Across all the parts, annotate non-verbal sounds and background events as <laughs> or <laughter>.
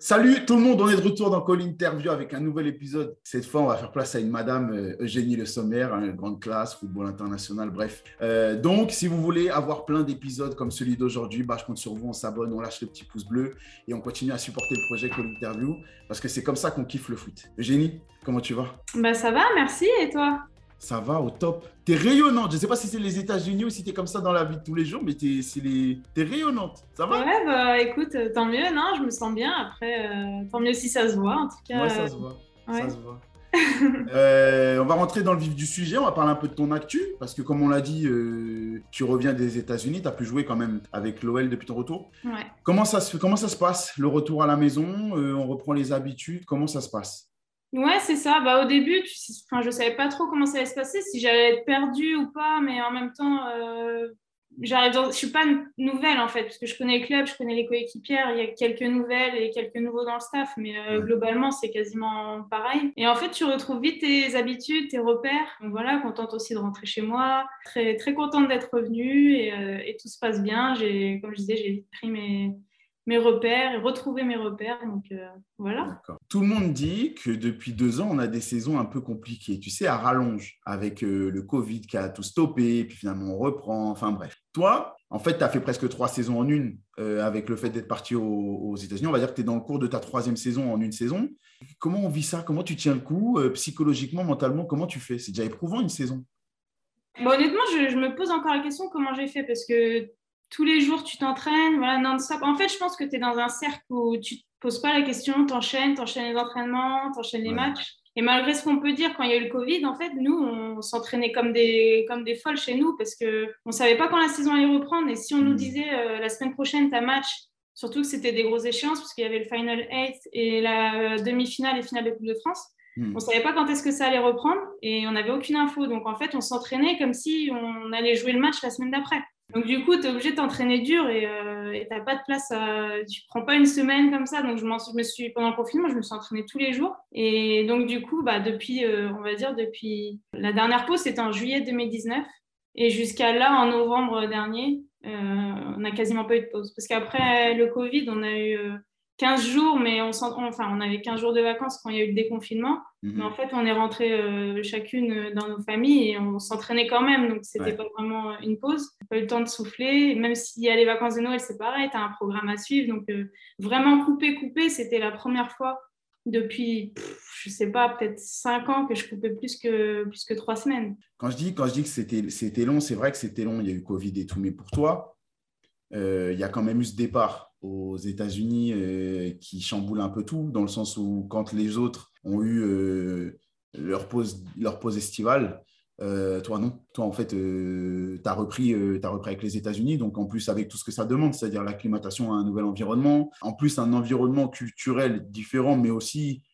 Salut tout le monde, on est de retour dans Call Interview avec un nouvel épisode. Cette fois, on va faire place à une madame euh, Eugénie Le Sommaire, une grande classe, football international, bref. Euh, donc, si vous voulez avoir plein d'épisodes comme celui d'aujourd'hui, bah, je compte sur vous, on s'abonne, on lâche le petit pouce bleu et on continue à supporter le projet Call Interview parce que c'est comme ça qu'on kiffe le foot. Eugénie, comment tu vas? Bah ça va, merci. Et toi? Ça va au top. T'es rayonnante. Je ne sais pas si c'est les États-Unis ou si t'es comme ça dans la vie de tous les jours, mais t'es, les... rayonnante. Ça va? Ouais, bah écoute, euh, tant mieux. Non, je me sens bien. Après, euh, tant mieux si ça se voit. En tout cas. Ouais, ça se voit. Ça se voit. <laughs> Euh, on va rentrer dans le vif du sujet. On va parler un peu de ton actu parce que, comme on l'a dit, tu reviens des États-Unis. Tu as pu jouer quand même avec l'OL depuis ton retour. Ouais. Comment ça se comment ça se passe le retour à la maison? On reprend les habitudes. Comment ça se passe? Ouais, c'est ça. Bah, au début, tu... enfin, je ne savais pas trop comment ça allait se passer, si j'allais être perdue ou pas, mais en même temps, euh... j'arrive dans... je ne suis pas nouvelle en fait, parce que je connais le club, je connais les coéquipières, il y a quelques nouvelles et quelques nouveaux dans le staff, mais euh, globalement, c'est quasiment pareil. Et en fait, tu retrouves vite tes habitudes, tes repères. Donc voilà, contente aussi de rentrer chez moi, très, très contente d'être revenue et, euh, et, tout se passe bien. Comme je disais, j'ai vite pris mes mes repères et retrouver mes repères. Donc euh, voilà. Tout le monde dit que depuis deux ans, on a des saisons un peu compliquées. Tu sais, à rallonge avec euh, le Covid qui a tout stoppé, puis finalement on reprend. Enfin bref. Toi, en fait, tu as fait presque trois saisons en une euh, avec le fait d'être parti aux, États-Unis. On va dire que tu es dans le cours de ta troisième saison en une saison. Comment on vit ça? Comment tu tiens le coup? Psychologiquement, mentalement Comment tu fais? C'est déjà éprouvant une saison. Bon, honnêtement, je, je, me pose encore la question comment j'ai fait? Parce que tous les jours, tu t'entraînes, voilà, non-stop. En fait, je pense que tu es dans un cercle où tu ne te poses pas la question, tu enchaînes, tu enchaînes les entraînements, tu enchaînes les matchs. Et malgré ce qu'on peut dire, quand il y a eu le Covid, en fait, nous, on s'entraînait comme des, comme des folles chez nous parce qu'on ne savait pas quand la saison allait reprendre. Et si on nous hmm. disait euh, la semaine prochaine, ta match, surtout que c'était des grosses échéances parce qu'il y avait le Final 8 et la demi-finale et finale de Coupe de France, hmm. on ne savait pas quand est-ce que ça allait reprendre et on n'avait aucune info. Donc, en fait, on s'entraînait comme si on allait jouer le match la semaine d'après. Donc, du coup, tu es obligé de t'entraîner dur et euh, tu n'as pas de place. À... Tu prends pas une semaine comme ça. Donc, je, me suis, pendant le confinement, je me suis entraînée tous les jours. Et donc, du coup, bah, depuis, euh, on va dire, depuis la dernière pause, c'était en juillet 2019. Et jusqu'à là, en novembre dernier, euh, on n'a quasiment pas eu de pause. Parce qu'après le Covid, on a eu 15 jours, mais on, enfin, on avait 15 jours de vacances quand il y a eu le déconfinement. Mhm. Mais en fait, on est rentré euh, chacune dans nos familles et on s'entraînait quand même. Donc, c'était n'était pas vraiment une pause. Pas eu le temps de souffler. Même s'il y a les vacances de Noël, c'est pareil. Tu as un programme à suivre. Donc, euh, vraiment couper, couper, c'était la première fois depuis, je sais pas, peut-être 5 ans que je coupais plus que, plus que 3 semaines. Quand je dis, quand je dis que c'était long, c'est vrai que c'était long. Il y a eu Covid et tout. Mais pour toi, euh, il y a quand même eu ce départ aux États-Unis euh, qui chamboule un peu tout, dans le sens où quand les autres ont eu euh, leur, pause, leur pause estivale, euh, toi non. Toi, en fait, tu repris, as repris avec les États-Unis, donc en plus avec tout ce que ça demande, c'est-à-dire l'acclimatation à un nouvel environnement, en plus un environnement culturel différent, mais aussi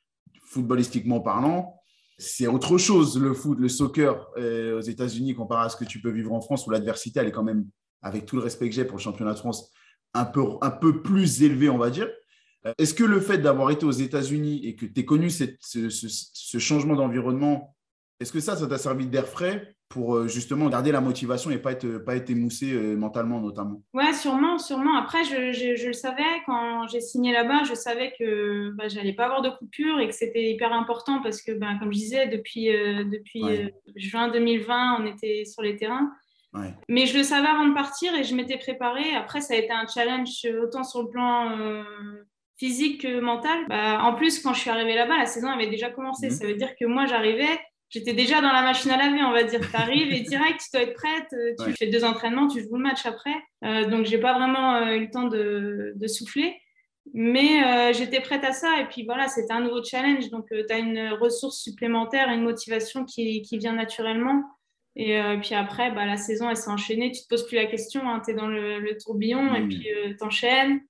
footballistiquement parlant. C'est autre chose le foot, le soccer aux États-Unis comparé à ce que tu peux vivre en France où l'adversité, elle est quand même, avec tout le respect que j'ai pour le championnat de France, un peu, un peu plus élevé, on va dire. Euh, est-ce que le fait d'avoir été aux États-Unis et que tu aies connu ce, ce, changement d'environnement, est-ce que ça, ça t'a servi d'air frais pour euh, justement garder la motivation et pas être, pas être émoussé euh, mentalement notamment? Ouais, sûrement, sûrement. Après, je, je, le savais, quand j'ai signé là-bas, je savais que bah, j'allais pas avoir de coupure et que c'était hyper important parce que, bah, comme je disais, depuis, depuis juin 2020, on était sur les terrains. Mais je le savais avant de partir et je m'étais préparée. Après, ça a été un challenge autant sur le plan euh, physique que mental. Bah, en plus, quand je suis arrivée là-bas, la saison avait déjà commencé. Mhm. Ça veut dire que moi, j'arrivais, j'étais déjà dans la machine à laver, on va dire. Tu arrives et direct, tu dois être prête. Euh, tu fais deux entraînements, tu joues le match après. Euh, donc, j'ai pas vraiment eu le temps de, de souffler. Mais j'étais prête à ça. Et puis voilà, c'était un nouveau challenge. Donc, tu as une ressource supplémentaire, une motivation qui, qui vient naturellement. Et euh, puis après, bah, la saison, elle s'est enchaînée. Tu te poses plus la question, hein, tu es dans le, tourbillon et puis euh, tu enchaînes.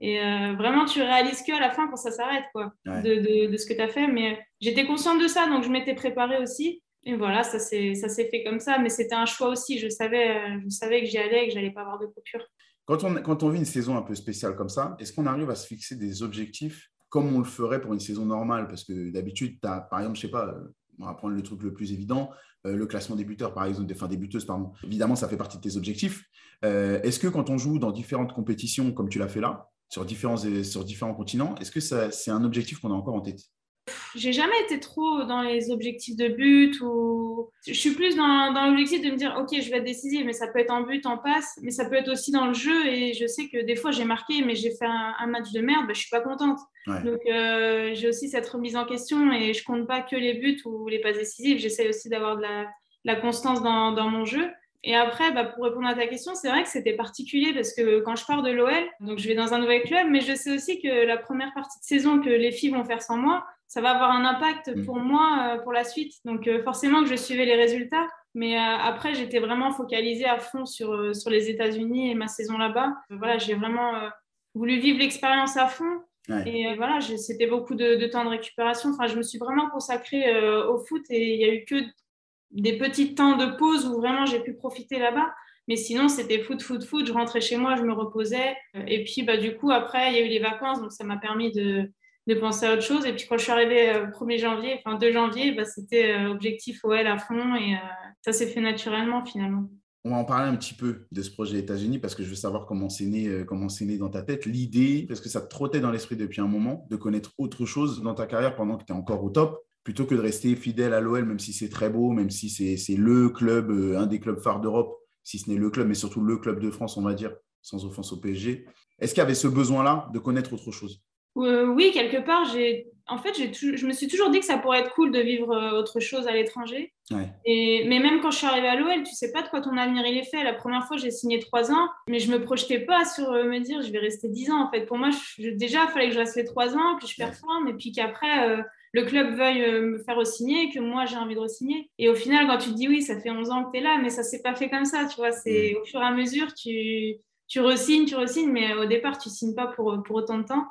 Et euh, vraiment, tu réalises que à la fin quand ça s'arrête, quoi, de, de, ce que tu as fait. Mais j'étais consciente de ça, donc je m'étais préparée aussi. Et voilà, ça s'est fait comme ça. Mais c'était un choix aussi. Je savais, je savais que j'y allais et que j'allais pas avoir de coupure. Quand on, quand on vit une saison un peu spéciale comme ça, est-ce qu'on arrive à se fixer des objectifs comme on le ferait pour une saison normale? Parce que d'habitude, par exemple, je sais pas, on va prendre le truc le plus évident, euh, le classement des buteurs, par exemple, des fins des buteuses, Évidemment, ça fait partie de tes objectifs. Euh, est-ce que quand on joue dans différentes compétitions, comme tu l'as fait là, sur différents, sur différents continents. Est-ce que c'est un objectif qu'on a encore en tête? J'ai jamais été trop dans les objectifs de but ou je suis plus dans, dans l'objectif de me dire ok je vais être décisive mais ça peut être en but en passe mais ça peut être aussi dans le jeu et je sais que des fois j'ai marqué mais j'ai fait un, match de merde bah, je suis pas contente. Donc euh, j'ai aussi cette remise en question et je compte pas que les buts ou les passes décisives. J'essaie aussi d'avoir de la, la, constance dans, dans mon jeu. Et après, bah, pour répondre à ta question, c'est vrai que c'était particulier parce que quand je pars de l'OL, donc je vais dans un nouvel club, mais je sais aussi que la première partie de saison que les filles vont faire sans moi, ça va avoir un impact mm. pour moi euh, pour la suite. Donc euh, forcément que je suivais les résultats. Mais euh, après, j'étais vraiment focalisée à fond sur, sur les États-Unis et ma saison là-bas. Voilà, j'ai vraiment voulu vivre l'expérience à fond. Et voilà, c'était beaucoup de, temps de récupération. Enfin, je me suis vraiment consacrée au foot et il n'y a eu que des petits temps de pause où vraiment j'ai pu profiter là-bas. Mais sinon, c'était foot, foot, foot. Je rentrais chez moi, je me reposais. Et puis, bah, du coup, après, il y a eu les vacances. Donc, ça m'a permis de, de penser à autre chose. Et puis quand je suis arrivée euh, 1er janvier, enfin 2 janvier, bah, c'était euh, objectif OL à fond et euh, ça s'est fait naturellement finalement. On va en parler un petit peu de ce projet États-Unis parce que je veux savoir comment c'est né, comment c'est né dans ta tête. L'idée, parce que ça te trottait dans l'esprit depuis un moment, de connaître autre chose dans ta carrière pendant que tu es encore au top, plutôt que de rester fidèle à l'OL, même si c'est très beau, même si c'est le club, un des clubs phares d'Europe, si ce n'est le club, mais surtout le club de France, on va dire, sans offense au PSG. Est-ce qu'il y avait ce besoin-là de connaître autre chose? Euh, oui, quelque part, j'ai, en fait, je me suis toujours dit que ça pourrait être cool de vivre euh, autre chose à l'étranger. Et, mais même quand je suis arrivée à l'OL, tu sais pas de quoi ton avenir il est fait. La première fois, j'ai signé trois ans, mais je me projetais pas sur euh, me dire je vais rester dix ans. En fait, pour moi, déjà, il fallait que je reste les trois ans, que je performe, et puis qu'après, le club veuille me faire re-signer, que moi, j'ai envie de re-signer. Et au final, quand tu te dis oui, ça fait 11 ans que tu es là, mais ça s'est pas fait comme ça, tu vois. C'est au fur et à mesure, tu, tu re-signes, tu re-signes, mais au départ, tu signes pas pour, pour autant de temps.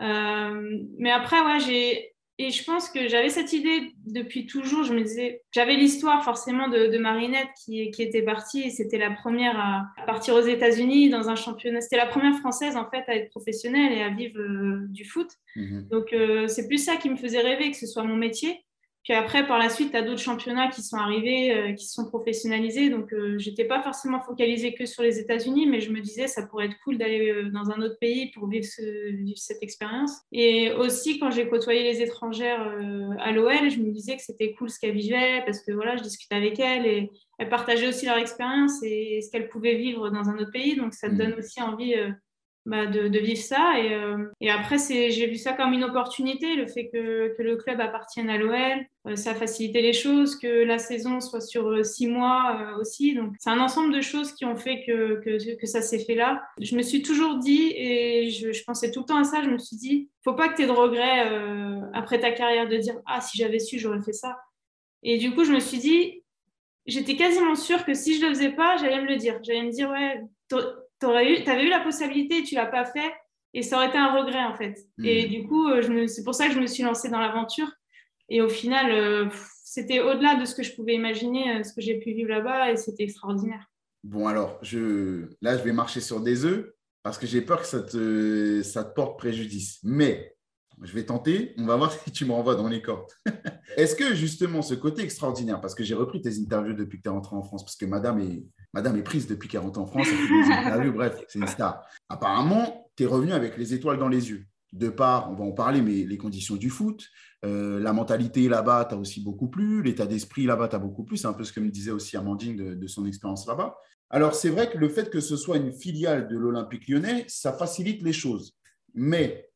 Euh, mais après, ouais, j'ai. Et je pense que j'avais cette idée depuis toujours. Je me disais, j'avais l'histoire forcément de, Marinette qui, qui, était partie et c'était la première à, partir aux États-Unis dans un championnat. C'était la première française en fait à être professionnelle et à vivre euh, du foot. Mhm. Donc euh, c'est plus ça qui me faisait rêver que ce soit mon métier. Puis après, par la suite, tu as d'autres championnats qui sont arrivés, euh, qui se sont professionnalisés. Donc, euh, je n'étais pas forcément focalisée que sur les États-Unis, mais je me disais, ça pourrait être cool d'aller euh, dans un autre pays pour vivre, cette expérience. Et aussi, quand j'ai côtoyé les étrangères à l'OL, je me disais que c'était cool ce qu'elles vivaient, parce que voilà, je discutais avec elles et elles partageaient aussi leur expérience et ce qu'elles pouvaient vivre dans un autre pays. Donc, ça te mmh. donne aussi envie bah, de, vivre ça. Et, euh, et après, j'ai vu ça comme une opportunité, le fait que, que le club appartienne à l'OL. Euh, ça a facilité les choses, que la saison soit sur euh, six mois aussi. Donc, c'est un ensemble de choses qui ont fait que, que, que ça s'est fait là. Je me suis toujours dit, et je, je, pensais tout le temps à ça, je me suis dit, faut pas que tu aies de regrets après ta carrière de dire, ah, si j'avais su, j'aurais fait ça. Et du coup, je me suis dit, j'étais quasiment sûre que si je le faisais pas, j'allais me le dire. J'allais me dire, ouais, tu avais eu la possibilité et tu l'as pas fait et ça aurait été un regret en fait. Hmm. Et du coup, euh, c'est pour ça que je me suis lancée dans l'aventure. Et au final, euh, c'était au-delà de ce que je pouvais imaginer, euh, ce que j'ai pu vivre là-bas et c'était extraordinaire. Bon, alors, je... là, je vais marcher sur des œufs parce que j'ai peur que ça te... ça te porte préjudice. Mais je vais tenter, on va voir <laughs> si tu me renvoies dans les cordes. <laughs> Est-ce que justement ce côté extraordinaire, parce que j'ai repris tes interviews depuis que tu es rentré en France, parce que madame est, madame est prise depuis qu'elle rentre en France, <laughs> interviews, bref, c'est une star. Apparemment, tu es revenu avec les étoiles dans les yeux. De part, on va en parler, mais les conditions du foot, euh, la mentalité là-bas, tu as aussi beaucoup plu, l'état d'esprit là-bas, tu as beaucoup plu. C'est un peu ce que me disait aussi Amandine de, de son expérience là-bas. Alors, c'est vrai que le fait que ce soit une filiale de l'Olympique lyonnais, ça facilite les choses. Mais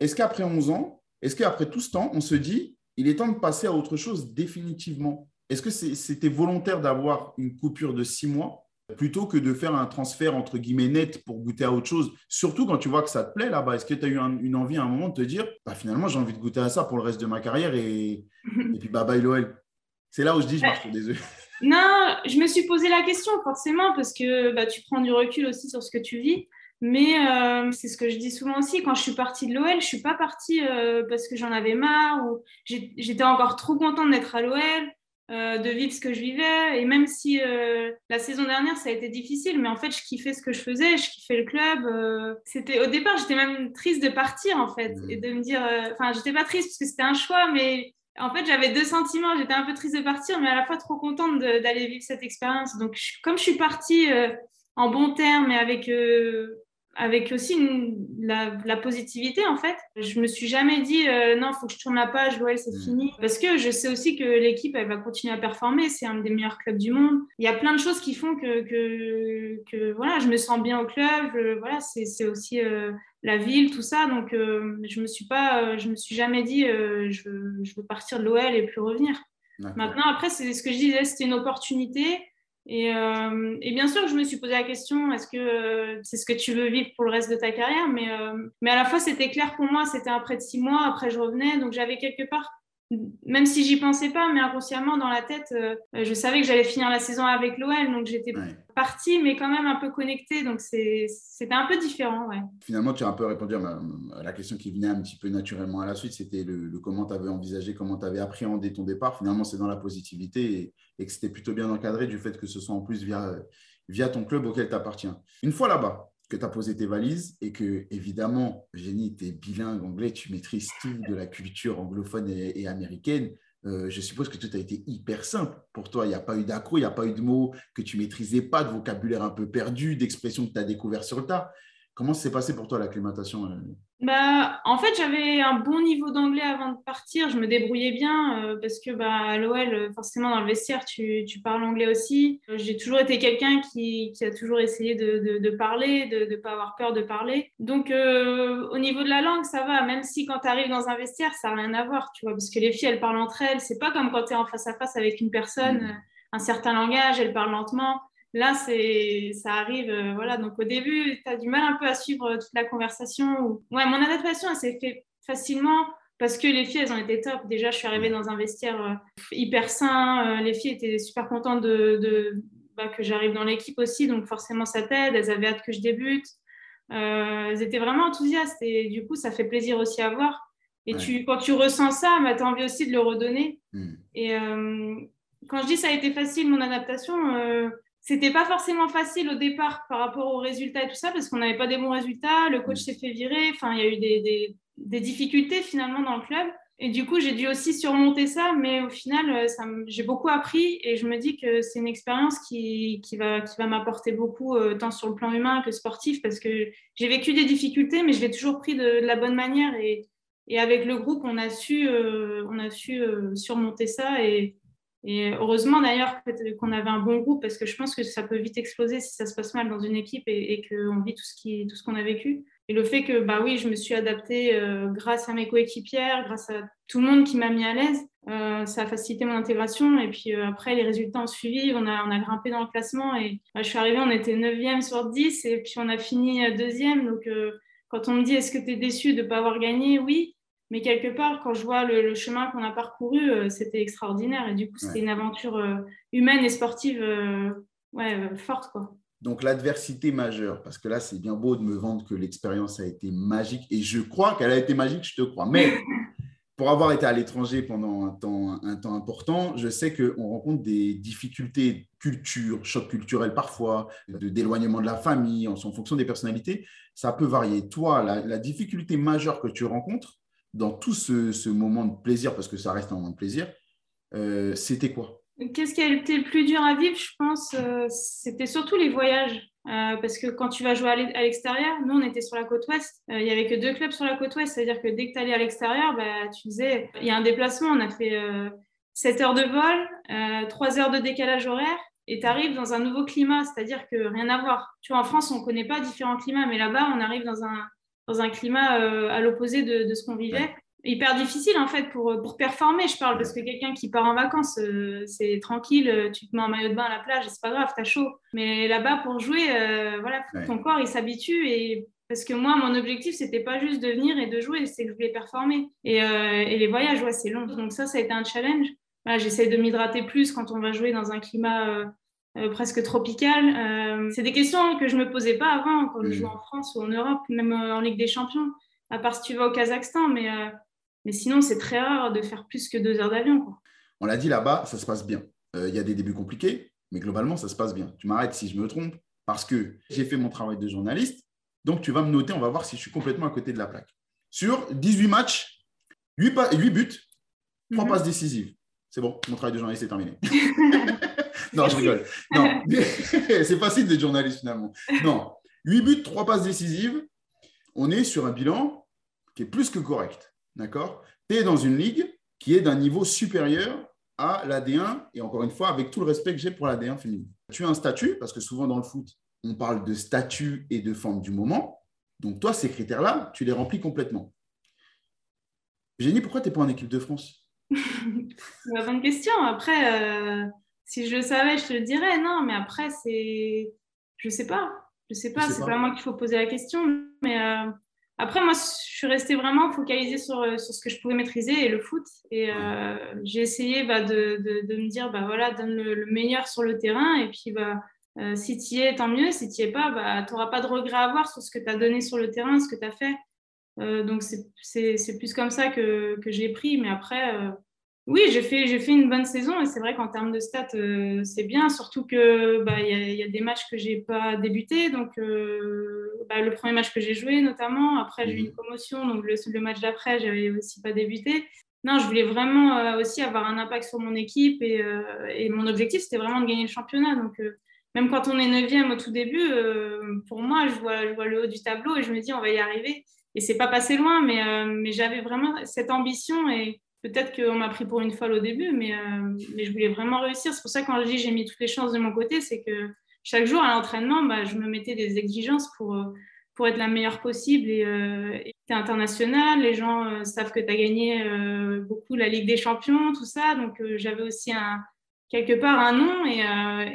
est-ce qu'après 11 ans, est-ce qu'après tout ce temps, on se dit, il est temps de passer à autre chose définitivement? Est-ce que c'était volontaire d'avoir une coupure de six mois plutôt que de faire un transfert entre guillemets net pour goûter à autre chose? Surtout quand tu vois que ça te plaît là-bas. Est-ce que tu as eu une envie à un moment de te dire, bah, finalement, j'ai envie de goûter à ça pour le reste de ma carrière et, <laughs> et puis bye bye l'OL C'est là où je dis, je marche sur des œufs. Non, je me suis posé la question forcément parce que bah, tu prends du recul aussi sur ce que tu vis. Mais euh, c'est ce que je dis souvent aussi, quand je suis partie de l'OL, je ne suis pas partie euh, parce que j'en avais marre ou j'étais encore trop contente d'être à l'OL, euh, de vivre ce que je vivais. Et même si la saison dernière, ça a été difficile, mais en fait, je kiffais ce que je faisais, je kiffais le club. c'était Au départ, j'étais même triste de partir, en fait, mmh. et de me dire... Enfin, j'étais pas triste parce que c'était un choix, mais en fait, j'avais deux sentiments. J'étais un peu triste de partir, mais à la fois trop contente d'aller vivre cette expérience. Donc, comme je suis partie en bon terme et avec avec aussi la, positivité en fait. Je me suis jamais dit euh, non, il faut que je tourne la page, l'OL c'est mm. fini. Parce que je sais aussi que l'équipe elle va continuer à performer, c'est un des meilleurs clubs du monde. Il y a plein de choses qui font que, que, que voilà, je me sens bien au club. voilà, c'est aussi euh, la ville, tout ça. Donc euh, je me suis pas, je me suis jamais dit je, je, veux partir de l'OL et plus revenir. Maintenant après c'est ce que je disais, c'était une opportunité. Euh, et, bien sûr je me suis posé la question, est-ce que euh, c'est ce que tu veux vivre pour le reste de ta carrière mais, euh, mais à la fois, c'était clair pour moi, c'était après de six mois, après je revenais, donc j'avais quelque part même si j'y pensais pas, mais inconsciemment dans la tête, euh, je savais que j'allais finir la saison avec l'OL, donc j'étais partie, mais quand même un peu connectée, donc c'était un peu différent. Ouais. Finalement, tu as un peu répondu à, la question qui venait un petit peu naturellement à la suite, c'était le, comment tu avais envisagé, comment tu avais appréhendé ton départ. Finalement, c'est dans la positivité et, que c'était plutôt bien encadré du fait que ce soit en plus via, via ton club auquel tu appartiens. Une fois là-bas, que tu as posé tes valises et que, évidemment, Jenny, tu es bilingue anglais, tu maîtrises tout de la culture anglophone et, américaine. Euh, je suppose que tout a été hyper simple pour toi. Il n'y a pas eu d'accro, il n'y a pas eu de mots que tu maîtrisais pas, de vocabulaire un peu perdu, d'expressions que tu as découvert sur le tas. Comment s'est passé pour toi l'acclimatation euh? Bah, En fait, j'avais un bon niveau d'anglais avant de partir. Je me débrouillais bien euh, parce que bah, à l'OL, forcément, dans le vestiaire, tu, tu parles anglais aussi. J'ai toujours été quelqu'un qui, qui, a toujours essayé de, de, parler, de ne pas avoir peur de parler. Donc, euh, au niveau de la langue, ça va. Même si quand tu arrives dans un vestiaire, ça n'a rien à voir. Tu vois, parce que les filles, elles parlent entre elles. C'est pas comme quand tu es en face à face avec une personne, mmh. un certain langage, elles parlent lentement. Là, c'est, ça arrive, euh, voilà. Donc au début, tu as du mal un peu à suivre toute la conversation. Ouais, mon adaptation, elle s'est fait facilement parce que les filles, elles ont été top. Déjà, je suis arrivée dans un vestiaire euh, hyper sain. Euh, les filles étaient super contentes de, bah, que j'arrive dans l'équipe aussi, donc forcément ça t'aide. Elles avaient hâte que je débute. elles étaient vraiment enthousiastes et du coup, ça fait plaisir aussi à voir. Et tu, quand tu ressens ça, bah, tu as envie aussi de le redonner. Hmm. Et quand je dis ça a été facile, mon adaptation, c'était pas forcément facile au départ par rapport aux résultats et tout ça, parce qu'on n'avait pas des bons résultats, le coach s'est fait virer, enfin, il y a eu des, des, difficultés finalement dans le club. Et du coup, j'ai dû aussi surmonter ça, mais au final, euh, j'ai beaucoup appris et je me dis que c'est une expérience qui, qui, va, qui va m'apporter beaucoup, euh, tant sur le plan humain que sportif, parce que j'ai vécu des difficultés, mais je l'ai toujours pris de, la bonne manière et, et, avec le groupe, on a su, euh, on a su surmonter ça et heureusement d'ailleurs qu'on avait un bon groupe parce que je pense que ça peut vite exploser si ça se passe mal dans une équipe et, qu'on vit tout ce qu'on a vécu. Et le fait que bah oui, je me suis adaptée euh, grâce à mes coéquipières, grâce à tout le monde qui m'a mis à l'aise, euh, ça a facilité mon intégration. Et puis euh, après, les résultats ont suivi, on a, grimpé dans le classement. Et bah, je suis arrivée, on était 9e sur 10 et puis on a fini deuxième. Donc quand on me dit est-ce que tu es déçu de ne pas avoir gagné, oui. Mais quelque part, quand je vois le, chemin qu'on a parcouru, euh, c'était extraordinaire. Et du coup, c'était une aventure euh, humaine et sportive euh, ouais, forte. Quoi. Donc, l'adversité majeure, parce que là, c'est bien beau de me vendre que l'expérience a été magique. Et je crois qu'elle a été magique, je te crois. Mais <laughs> pour avoir été à l'étranger pendant un temps, un temps important, je sais qu'on rencontre des difficultés culture, choc culturel parfois, d'éloignement de la famille, en, fonction des personnalités. Ça peut varier. Toi, la difficulté majeure que tu rencontres, dans tout ce, moment de plaisir, parce que ça reste un moment de plaisir, euh, c'était quoi? Qu'est-ce qui a été le plus dur à vivre, je pense euh, C'était surtout les voyages. Euh, parce que quand tu vas jouer à l'extérieur, nous on était sur la côte ouest, il n'y avait que deux clubs sur la côte ouest, c'est-à-dire que dès que tu allais à l'extérieur, bah, tu disais, il y a un déplacement, on a fait 7 heures de vol, 3 heures de décalage horaire, et tu arrives dans un nouveau climat, c'est-à-dire que rien à voir. Tu vois, en France, on ne connaît pas différents climats, mais là-bas, on arrive dans un, dans un climat euh, à l'opposé de, ce qu'on vivait. Hyper difficile en fait pour, pour performer, je parle, parce que quelqu'un qui part en vacances, euh, c'est tranquille, euh, tu te mets en maillot de bain à la plage, c'est pas grave, t'as chaud. Mais là-bas, pour jouer, voilà, ton corps il s'habitue et parce que moi, mon objectif, c'était pas juste de venir et de jouer, c'est que je voulais performer. Et, et les voyages, ouais, c'est long. Donc ça, ça a été un challenge. J'essaie de m'hydrater plus quand on va jouer dans un climat euh, presque tropicale. Euh, c'est des questions que je ne me posais pas avant quand je jouais en France ou en Europe, même euh, en Ligue des Champions, à part si tu vas au Kazakhstan. Mais, mais sinon, c'est très rare de faire plus que deux heures d'avion. On l'a dit là-bas, ça se passe bien. Il y a des débuts compliqués, mais globalement, ça se passe bien. Tu m'arrêtes si je me trompe, parce que j'ai fait mon travail de journaliste. Donc, tu vas me noter, on va voir si je suis complètement à côté de la plaque. Sur 18 matchs, 8, buts, 3 mhm. passes décisives. C'est bon, mon travail de journaliste est terminé. <laughs> non, je rigole. Non, <laughs> c'est facile d'être journaliste finalement. Non, 8 buts, 3 passes décisives. On est sur un bilan qui est plus que correct. D'accord? Tu es dans une ligue qui est d'un niveau supérieur à la D1, et encore une fois, avec tout le respect que j'ai pour la D1 féminine. Tu as un statut, parce que souvent dans le foot, on parle de statut et de forme du moment. Donc toi, ces critères-là, tu les remplis complètement. Génie, pourquoi tu n'es pas en équipe de France? C'est <laughs> une bonne question. Après, euh, si je le savais, je te le dirais. Non, mais après, c'est... Je ne sais pas. Je ne sais pas, c'est pas moi qu'il faut poser la question. Mais euh, après, moi, je suis restée vraiment focalisée sur, euh, sur ce que je pouvais maîtriser et le foot. Et euh, j'ai essayé bah, de, de, de, me dire, bah, voilà, donne le, meilleur sur le terrain. Et puis, bah, euh, si tu y es, tant mieux. Si tu n'y es pas, bah, tu n'auras pas de regret à avoir sur ce que tu as donné sur le terrain, ce que tu as fait. Donc, c'est plus comme ça que, que j'ai pris. Mais après, oui, j'ai fait, fait une bonne saison et c'est vrai qu'en termes de stats, euh, c'est bien, surtout qu'il bah, y, y, a des matchs que j'ai pas débuté. Donc, euh, bah, le premier match que j'ai joué notamment, après j'ai eu une promotion, donc le, le match d'après, j'avais aussi pas débuté. Non, je voulais vraiment euh, aussi avoir un impact sur mon équipe et, et mon objectif, c'était vraiment de gagner le championnat. Donc, même quand on est neuvième au tout début, pour moi, je vois, je vois le haut du tableau et je me dis, on va y arriver. Et c'est pas passé loin, mais, mais j'avais vraiment cette ambition et peut-être qu'on m'a pris pour une folle au début, mais, euh, mais je voulais vraiment réussir. C'est pour ça que quand je dis j'ai mis toutes les chances de mon côté, c'est que chaque jour à l'entraînement, bah, je me mettais des exigences pour, euh, être la meilleure possible. Et euh, tu es international, les gens savent que tu as gagné beaucoup la Ligue des Champions, tout ça. Donc j'avais aussi quelque part un nom et,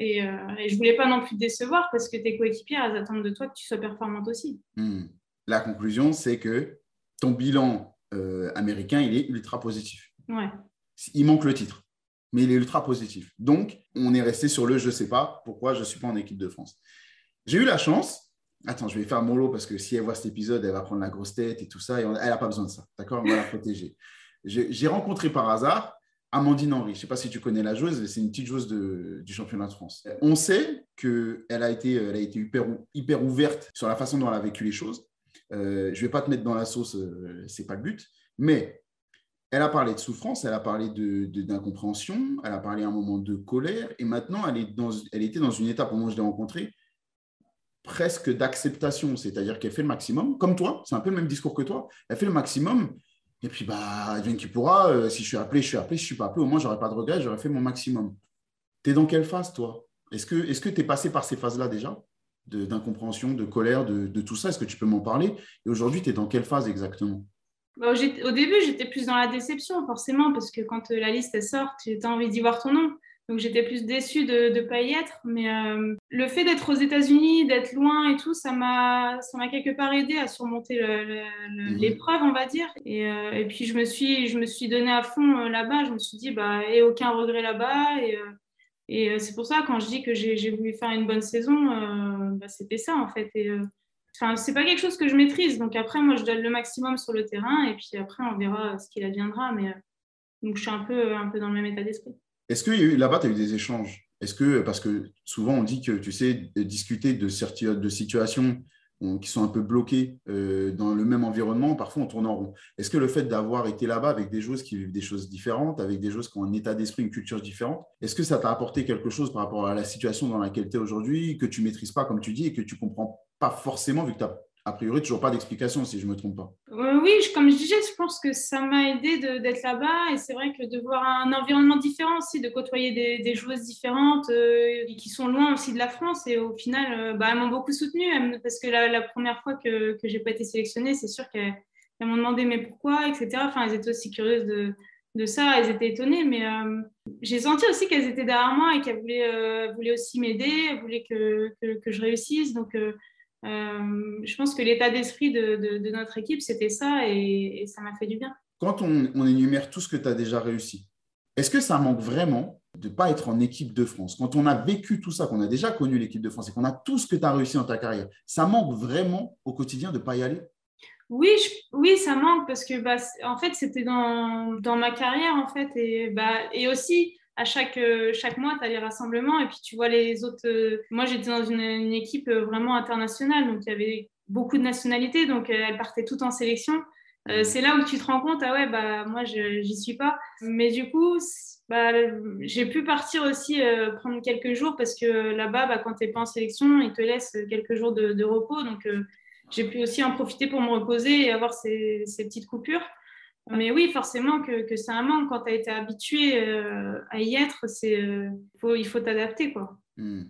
et, et, je voulais pas non plus te décevoir parce que tes coéquipières, elles attendent de toi que tu sois performante aussi. Hmm. La conclusion, c'est que ton bilan euh, américain, il est ultra positif. Il manque le titre, mais il est ultra positif. Donc, on est resté sur le je ne sais pas pourquoi je ne suis pas en équipe de France. J'ai eu la chance. Attends, je vais faire mon lot parce que si elle voit cet épisode, elle va prendre la grosse tête et tout ça. Et elle n'a pas besoin de ça. D'accord? On va la protéger. J'ai rencontré par hasard Amandine Henry. Je ne sais pas si tu connais la joueuse. C'est une petite joueuse du championnat de France. On sait qu'elle a été, elle a été hyper, hyper ouverte sur la façon dont elle a vécu les choses. Euh, je ne vais pas te mettre dans la sauce, euh, ce n'est pas le but. Mais elle a parlé de souffrance, elle a parlé d'incompréhension, de, elle a parlé à un moment de colère. Et maintenant, elle, est dans, elle était dans une étape, au moment où je l'ai rencontrée, presque d'acceptation. C'est-à-dire qu'elle fait le maximum, comme toi, c'est un peu le même discours que toi. Elle fait le maximum. Et puis, bah, vient qui pourra. Euh, si je suis appelé, je suis appelé. Si je suis pas appelé, au moins, je n'aurai pas de regret, j'aurais fait mon maximum. Tu es dans quelle phase, toi? Est-ce que tu es passé par ces phases-là déjà? D'incompréhension, de, colère, de, tout ça Est-ce que tu peux m'en parler? Et aujourd'hui, tu es dans quelle phase exactement? Bah, Au début, j'étais plus dans la déception, forcément, parce que quand euh, la liste sort, tu as envie d'y voir ton nom. Donc j'étais plus déçue de ne pas y être. Mais euh, le fait d'être aux États-Unis, d'être loin et tout, ça m'a quelque part aidé à surmonter mhm. l'épreuve, on va dire. Et, euh, et, puis je me suis, je me suis donné à fond là-bas. Je me suis dit, bah, et aucun regret là-bas. Et, et euh, c'est pour ça, quand je dis que j'ai voulu faire une bonne saison, euh, bah, c'était ça en fait. Et, euh, Enfin, c'est pas quelque chose que je maîtrise. Donc après, moi, je donne le maximum sur le terrain et puis après, on verra ce qu'il adviendra. Mais donc, je suis un peu, un peu dans le même état d'esprit. Est-ce que là-bas, tu as eu des échanges? Est-ce que, parce que souvent, on dit que tu sais discuter de, de situations qui sont un peu bloqués euh, dans le même environnement, parfois on tourne en rond. Est-ce que le fait d'avoir été là-bas avec des joueuses qui vivent des choses différentes, avec des joueuses qui ont un état d'esprit, une culture différente, est-ce que ça t'a apporté quelque chose par rapport à la situation dans laquelle tu es aujourd'hui, que tu maîtrises pas, comme tu dis, et que tu comprends pas forcément, vu que tu as a priori, toujours pas d'explication, si je ne me trompe pas. Euh, oui, comme je disais, je pense que ça m'a aidé d'être là-bas. Et c'est vrai que de voir un environnement différent aussi, de côtoyer des, joueuses différentes euh, qui sont loin aussi de la France. Et au final, euh, bah, elles m'ont beaucoup soutenue. Parce que la, première fois que, je n'ai pas été sélectionnée, c'est sûr qu'elles m'ont demandé mais pourquoi, etc. Enfin, elles étaient aussi curieuses de, ça. Elles étaient étonnées. Mais j'ai senti aussi qu'elles étaient derrière moi et qu'elles voulaient, aussi m'aider. Voulaient que, je réussisse. Donc, euh, je pense que l'état d'esprit de, notre équipe, c'était ça et, ça m'a fait du bien. Quand on, énumère tout ce que tu as déjà réussi, est-ce que ça manque vraiment de ne pas être en équipe de France? Quand on a vécu tout ça, qu'on a déjà connu l'équipe de France et qu'on a tout ce que tu as réussi dans ta carrière, ça manque vraiment au quotidien de ne pas y aller? Oui, oui, ça manque parce que bah, en fait, c'était dans, dans, ma carrière en fait et, bah, et aussi à chaque, euh, chaque mois, tu as les rassemblements et puis tu vois les autres. Euh, moi, j'étais dans une, équipe euh, vraiment internationale, donc il y avait beaucoup de nationalités, donc elles partaient toutes en sélection. c'est là où tu te rends compte, ah ouais, bah moi, j'y suis pas. Mais du coup, bah, j'ai pu partir aussi euh, prendre quelques jours parce que là-bas, bah, quand tu n'es pas en sélection, ils te laissent quelques jours de, repos. Donc, euh, j'ai pu aussi en profiter pour me reposer et avoir ces, petites coupures. Mais oui, forcément que, que c'est un manque. Quand tu as été habitué euh, à y être, c'est, faut, il faut t'adapter. Quoi. Hmm.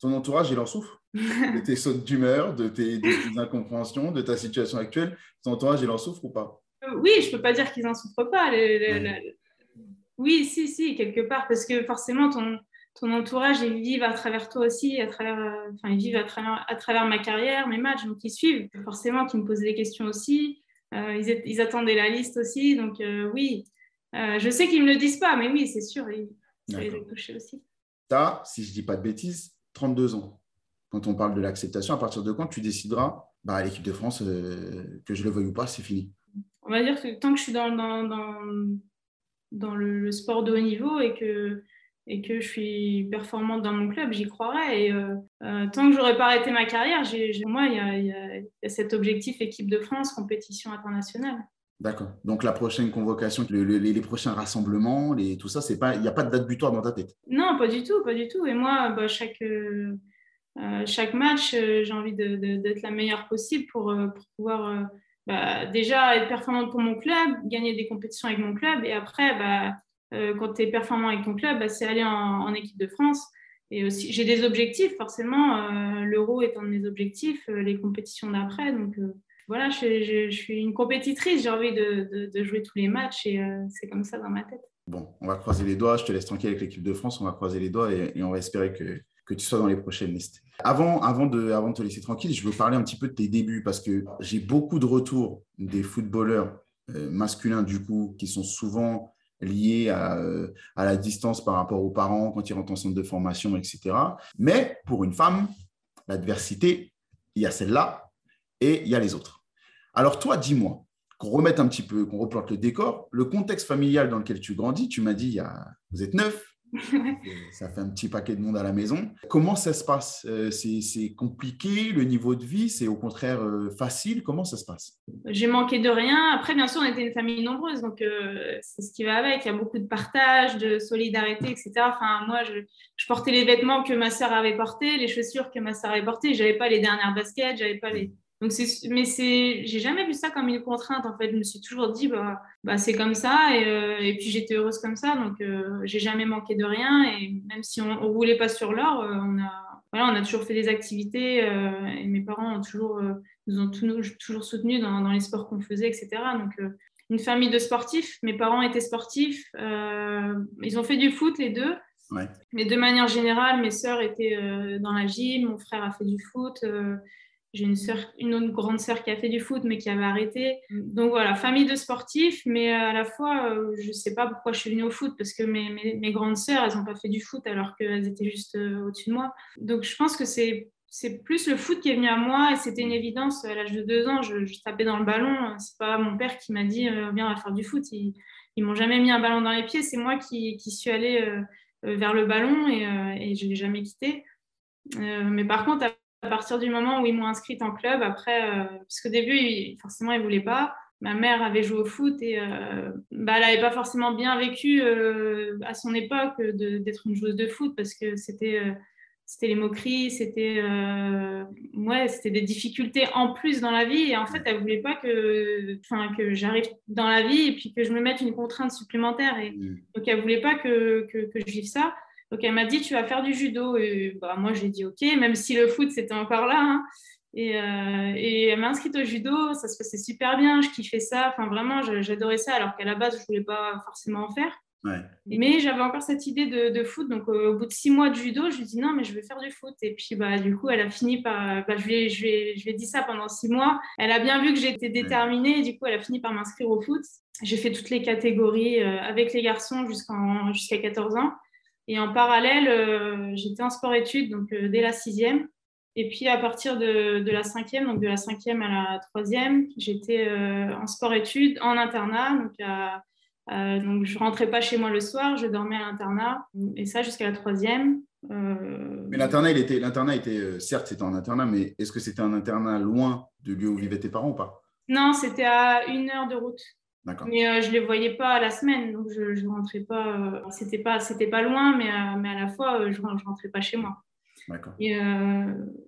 Ton entourage, il en souffre de tes sautes d'humeur, de tes, incompréhensions, de ta situation actuelle? Ton entourage, il en souffre ou pas? Oui, je ne peux pas dire qu'ils n'en souffrent pas. Oui, si, si, quelque part, parce que forcément, ton, ton entourage, ils vivent à travers toi aussi, à travers, euh, enfin, ils vivent à travers, à travers ma carrière, mes matchs, donc ils suivent. Forcément, qui me posent des questions aussi. Euh, ils, ils, attendaient la liste aussi, donc euh, oui. je sais qu'ils ne me le disent pas, mais oui, c'est sûr, ça les a touchés aussi. As, si je ne dis pas de bêtises, 32 ans. Quand on parle de l'acceptation, à partir de quand tu décideras, bah, l'équipe de France, que je le veuille ou pas, c'est fini On va dire que tant que je suis dans, dans, dans dans le, sport de haut niveau et que, et que je suis performante dans mon club, j'y croirais. Et euh, euh, tant que j'aurais pas arrêté ma carrière, moi, il y, a, cet objectif équipe de France, compétition internationale. D'accord. Donc la prochaine convocation, les, prochains rassemblements, les, tout ça, c'est pas, il n'y a pas de date butoir dans ta tête? Non, pas du tout, pas du tout. Et moi, bah, chaque, euh, chaque match, j'ai envie d'être la meilleure possible pour, pour pouvoir bah, déjà être performante pour mon club, gagner des compétitions avec mon club. Et après, bah, euh, quand tu es performant avec ton club, bah, c'est aller en, équipe de France. Et aussi, j'ai des objectifs, forcément. Euh, L'euro est un de mes objectifs, euh, les compétitions d'après. Donc voilà, je, suis une compétitrice, j'ai envie de, jouer tous les matchs et c'est comme ça dans ma tête. Bon, on va croiser les doigts. Je te laisse tranquille avec l'équipe de France. On va croiser les doigts et on va espérer que, que tu sois dans les prochaines listes. Avant, avant, de, avant de te laisser tranquille, je veux parler un petit peu de tes débuts parce que j'ai beaucoup de retours des footballeurs masculins, du coup, qui sont souvent liés à, euh, à, la distance par rapport aux parents quand ils rentrent en centre de formation, etc. Mais pour une femme, l'adversité, il y a celle-là et il y a les autres. Alors toi, dis-moi, qu'on remette un petit peu, qu'on replante le décor, le contexte familial dans lequel tu grandis, tu m'as dit, il y a, vous êtes neuf, ça fait un petit paquet de monde à la maison. Comment ça se passe? Euh, C'est compliqué, le niveau de vie, c'est au contraire euh, facile. Comment ça se passe? J'ai manqué de rien. Après, bien sûr, on était une famille nombreuse, donc euh, c'est ce qui va avec. Il y a beaucoup de partage, de solidarité, etc. Enfin, moi, je, je portais les vêtements que ma sœur avait portés, les chaussures que ma sœur avait portées. J'avais pas les dernières baskets, j'avais pas les donc mais c'est, j'ai jamais vu ça comme une contrainte en fait. Je me suis toujours dit bah, bah c'est comme ça et, euh, et puis j'étais heureuse comme ça. Donc euh, j'ai jamais manqué de rien et même si on, ne roulait pas sur l'or, euh, on a voilà, on a toujours fait des activités et mes parents ont toujours nous ont toujours soutenus dans, dans, les sports qu'on faisait, etc. Donc une famille de sportifs. Mes parents étaient sportifs. ils ont fait du foot les deux. Mais de manière générale, mes sœurs étaient dans la gym, mon frère a fait du foot. J'ai une, une autre grande sœur qui a fait du foot, mais qui avait arrêté. Donc voilà, famille de sportifs, mais à la fois, euh, je ne sais pas pourquoi je suis venue au foot, parce que mes, mes, grandes sœurs, elles n'ont pas fait du foot alors qu'elles étaient juste euh, au-dessus de moi. Donc je pense que c'est plus le foot qui est venu à moi et c'était une évidence à l'âge de deux ans. Je, tapais dans le ballon. C'est pas mon père qui m'a dit euh, viens on va faire du foot. Ils, ils m'ont jamais mis un ballon dans les pieds. C'est moi qui, suis allée vers le ballon et, et je l'ai jamais quitté. mais par contre à partir du moment où ils m'ont inscrite en club, après, euh, parce qu'au début, forcément, ils ne voulaient pas. Ma mère avait joué au foot et euh, bah, elle n'avait pas forcément bien vécu euh, à son époque d'être une joueuse de foot parce que c'était c'était les moqueries, c'était ouais, c'était des difficultés en plus dans la vie. Et en fait, elle voulait pas que, que j'arrive dans la vie et puis que je me mette une contrainte supplémentaire. Et, mmh. Donc, elle voulait pas que, que, que je vive ça. Donc elle m'a dit tu vas faire du judo. Et bah, moi j'ai dit ok même si le foot c'était encore là hein. et, euh, et, elle m'a inscrite au judo. Ça se passait super bien. Je kiffais ça. Enfin vraiment j'adorais ça. Alors qu'à la base je voulais pas forcément en faire. Mais j'avais encore cette idée de, foot. Donc au bout de six mois de judo je lui dis non mais je vais faire du foot. Et puis bah du coup elle a fini par bah, je, lui ai, je, je lui ai dit ça pendant six mois. Elle a bien vu que j'étais déterminée. Et du coup elle a fini par m'inscrire au foot. J'ai fait toutes les catégories euh, avec les garçons jusqu'à 14 ans et en parallèle, euh, j'étais en sport-études, donc euh, dès la sixième. Et puis à partir de, de, la cinquième, donc de la cinquième à la troisième, j'étais euh, en sport-études, en internat. Donc, donc je rentrais pas chez moi le soir, je dormais à l'internat. Et ça jusqu'à la troisième. Mais l'internat, il était, l'internat était, certes, c'était en internat, mais est-ce que c'était un internat loin de lieu où vivaient tes parents ou pas? Non, c'était à une heure de route. Mais euh, je ne les voyais pas la semaine, donc je ne rentrais pas. Euh, c'était pas, c'était pas loin, mais, euh, mais à la fois, je ne rentrais pas chez moi. Et,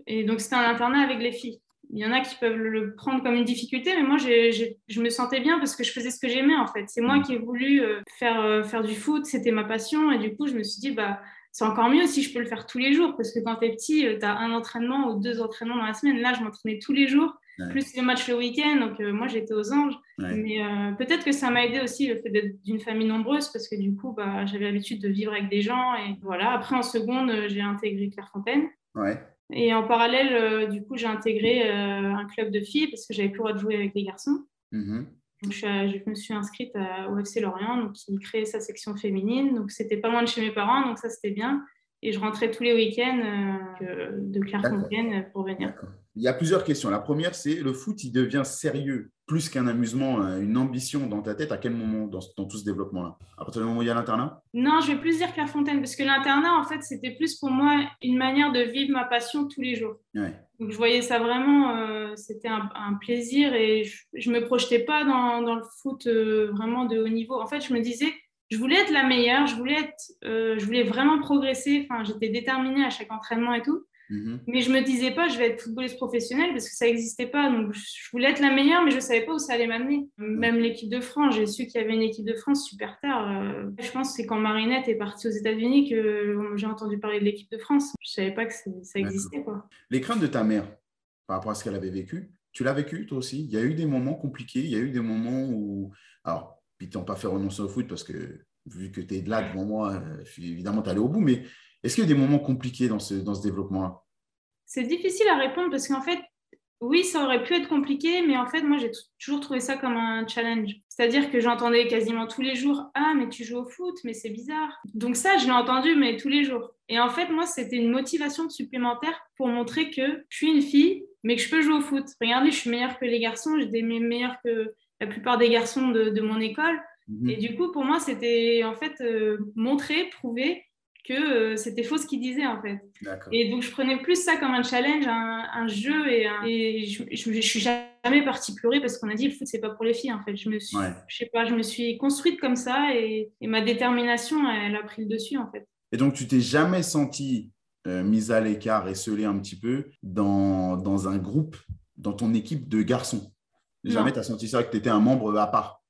et, donc, c'était un internat avec les filles. Il y en a qui peuvent le prendre comme une difficulté, mais moi, je me sentais bien parce que je faisais ce que j'aimais, en fait. C'est moi mm. qui ai voulu faire, faire du foot, c'était ma passion. Et du coup, je me suis dit, bah, c'est encore mieux si je peux le faire tous les jours, parce que quand tu es petit, tu as un entraînement ou deux entraînements dans la semaine. Là, je m'entraînais tous les jours plus le match le week-end. Donc, euh, moi, j'étais aux anges. Mais euh, peut-être que ça m'a aidé aussi le fait d'être d'une famille nombreuse parce que du coup, bah, j'avais l'habitude de vivre avec des gens. Et voilà. Après, en seconde, euh, j'ai intégré Clairefontaine. Ouais. Et en parallèle, du coup, j'ai intégré un club de filles parce que j'avais plus le droit de jouer avec les garçons. Mm-hmm. Donc, je, me suis inscrite au FC Lorient, donc, qui créait sa section féminine. Donc, c'était pas loin de chez mes parents, donc ça, c'était bien. Et je rentrais tous les week-ends de Clairefontaine pour venir. Il y a plusieurs questions. La première, c'est le foot, il devient sérieux, plus qu'un amusement, euh, une ambition dans ta tête? À quel moment dans, tout ce développement-là? À partir du moment où il y a l'internat? Non, je vais plus dire Clairefontaine, parce que l'internat, en fait, c'était plus pour moi une manière de vivre ma passion tous les jours. Donc, je voyais ça vraiment, euh, c'était un, plaisir et je ne me projetais pas dans, dans le foot euh, vraiment de haut niveau. En fait, je me disais, je voulais être la meilleure, je voulais, être, je voulais vraiment progresser. Enfin, j'étais déterminée à chaque entraînement et tout. Mhm. Mais je me disais pas, je vais être footballeuse professionnelle parce que ça n'existait pas. Donc, je voulais être la meilleure, mais je ne savais pas où ça allait m'amener. Même l'équipe de France, j'ai su qu'il y avait une équipe de France super tard. Euh, je pense que c'est quand Marinette est partie aux États-Unis que j'ai entendu parler de l'équipe de France. Je ne savais pas que ça existait. Quoi. Les craintes de ta mère par rapport à ce qu'elle avait vécu, tu l'as vécu toi aussi? Il y a eu des moments compliqués, il y a eu des moments où. Alors, puis n'as pas fait renoncer au foot parce que vu que tu es là devant moi, euh, évidemment, tu allé au bout, mais est-ce qu'il y a des moments compliqués dans ce, dans ce développement-là? C'est difficile à répondre parce qu'en fait, oui, ça aurait pu être compliqué, mais en fait, moi, j'ai toujours trouvé ça comme un challenge. C'est-à-dire que j'entendais quasiment tous les jours Ah, mais tu joues au foot, mais c'est bizarre. Donc, ça, je l'ai entendu, mais tous les jours. Et en fait, moi, c'était une motivation supplémentaire pour montrer que je suis une fille, mais que je peux jouer au foot. Regardez, je suis meilleure que les garçons, j'étais meilleure que la plupart des garçons de, mon école. Mhm. Et du coup, pour moi, c'était en fait euh, montrer, prouver que euh, c'était faux ce qu'il disait en fait. Et donc je prenais plus ça comme un challenge, un, jeu et, et je, je, suis jamais partie pleurer parce qu'on a dit le foot c'est pas pour les filles en fait. Je me suis, je sais pas, je me suis construite comme ça et, ma détermination elle a pris le dessus en fait. Et donc tu t'es jamais sentie euh, mise à l'écart et scellée un petit peu dans, dans un groupe, dans ton équipe de garçons? Jamais tu as senti ça que tu étais un membre à part?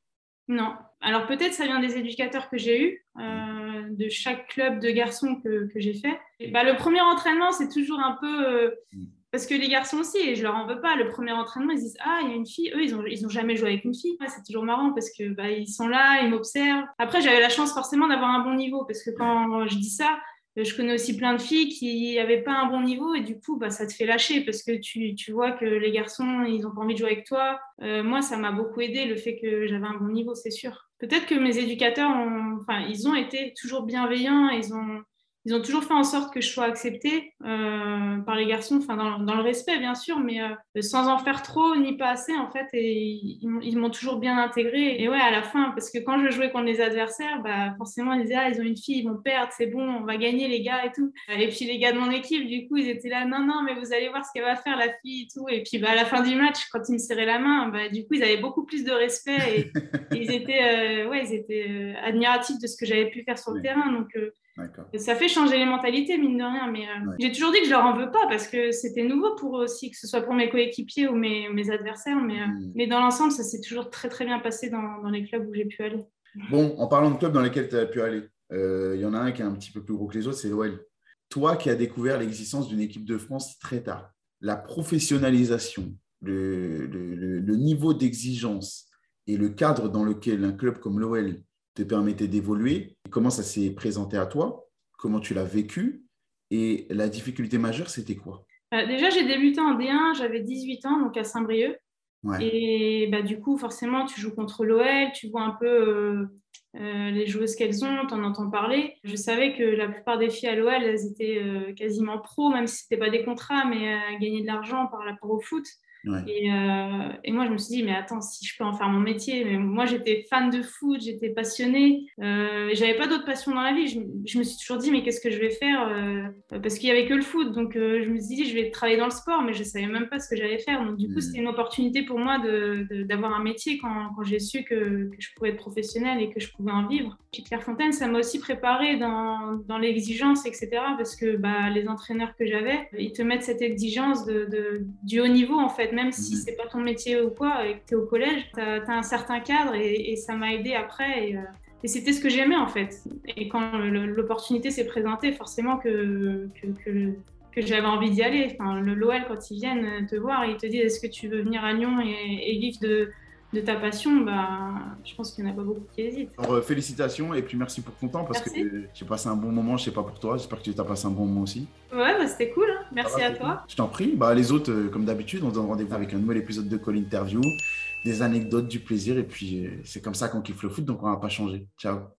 Non. Alors peut-être ça vient des éducateurs que j'ai eus. Euh, de chaque club de garçons que, j'ai fait. bah, le premier entraînement, c'est toujours un peu. Euh, mm. parce que les garçons aussi, et je leur en veux pas, le premier entraînement, ils disent Ah, il y a une fille. Eux, ils n'ont ils ont jamais joué avec une fille. c'est toujours marrant parce que bah, ils sont là, ils m'observent. Après, j'avais la chance forcément d'avoir un bon niveau parce que quand je dis ça, je connais aussi plein de filles qui n'avaient pas un bon niveau et du coup, bah, ça te fait lâcher parce que tu, tu vois que les garçons, ils n'ont pas envie de jouer avec toi. Euh, moi, ça m'a beaucoup aidé le fait que j'avais un bon niveau, c'est sûr. Peut-être que mes éducateurs, ont, enfin, ils ont été toujours bienveillants, ils ont, ils ont toujours fait en sorte que je sois acceptée euh, par les garçons, enfin dans, le respect bien sûr, mais euh, sans en faire trop ni pas assez en fait. Et ils, m'ont toujours bien intégrée. Et ouais, à la fin, parce que quand je jouais contre les adversaires, bah, forcément ils disaient ah ils ont une fille, ils vont perdre, c'est bon, on va gagner les gars et tout. Et puis les gars de mon équipe, du coup, ils étaient là non non mais vous allez voir ce qu'elle va faire la fille et tout. Et puis bah, à la fin du match, quand ils me serraient la main, bah, du coup ils avaient beaucoup plus de respect et, <laughs> ils étaient euh, ouais ils étaient admiratifs de ce que j'avais pu faire sur le terrain. Donc ça fait changer les mentalités, mine de rien. Mais euh, j'ai toujours dit que je leur en veux pas parce que c'était nouveau pour eux aussi, que ce soit pour mes coéquipiers ou mes, mes adversaires. Mais, euh, hmm. mais dans l'ensemble, ça s'est toujours très très bien passé dans, dans les clubs où j'ai pu aller. Bon, en parlant de clubs dans lesquels tu as pu aller, euh, il y en a un qui est un petit peu plus gros que les autres, c'est l'OL. Toi qui as découvert l'existence d'une équipe de France très tard, la professionnalisation, le, le, le niveau d'exigence et le cadre dans lequel un club comme l'OL te permettait d'évoluer? Comment ça s'est présenté à toi? Comment tu l'as vécu? Et la difficulté majeure, c'était quoi? Euh, Déjà, j'ai débuté en D1, j'avais 18 ans, donc à Saint-Brieuc. Et bah, du coup, forcément, tu joues contre l'OL, tu vois un peu euh, euh, les joueuses qu'elles ont, tu en entends parler. Je savais que la plupart des filles à l'OL, elles étaient quasiment pro, même si ce n'était pas des contrats, mais à gagner de l'argent par rapport au foot. Et, euh, et, moi, je me suis dit, mais attends, si je peux en faire mon métier, mais moi, j'étais fan de foot, j'étais passionnée, euh, j'avais pas d'autres passions dans la vie. Je, je, me suis toujours dit, mais qu'est-ce que je vais faire euh, Parce qu'il y avait que le foot, donc euh, je me suis dit, je vais travailler dans le sport, mais je savais même pas ce que j'allais faire. Donc du coup, c'était une opportunité pour moi d'avoir un métier quand, quand j'ai su que, que, je pouvais être professionnelle et que je pouvais en vivre. Chez Clairefontaine, ça m'a aussi préparé dans, dans l'exigence, etc. Parce que bah, les entraîneurs que j'avais, ils te mettent cette exigence de, de, du haut niveau, en fait même si mhm. c'est pas ton métier ou quoi, et que tu es au collège, tu as, un certain cadre et, ça m'a aidé après. Euh, et, c'était ce que j'aimais en fait. Et quand l'opportunité s'est présentée, forcément que, que, que, j'avais envie d'y aller. Enfin, le LOL, quand ils viennent te voir, ils te disent est-ce que tu veux venir à Lyon et, vivre de, de ta passion, bah, je pense qu'il n'y en a pas beaucoup qui hésitent. Alors, euh, félicitations et puis merci pour ton temps parce que j'ai passé un bon moment, je sais pas pour toi, j'espère que tu as passé un bon moment aussi. Ouais, bah, c'était cool, hein. merci à toi. Je t'en prie, bah, les autres, euh, comme d'habitude, on se donne rendez-vous avec un nouvel épisode de Call Interview, des anecdotes, du plaisir et puis euh, c'est comme ça qu'on kiffe le foot donc on va pas changer. Ciao.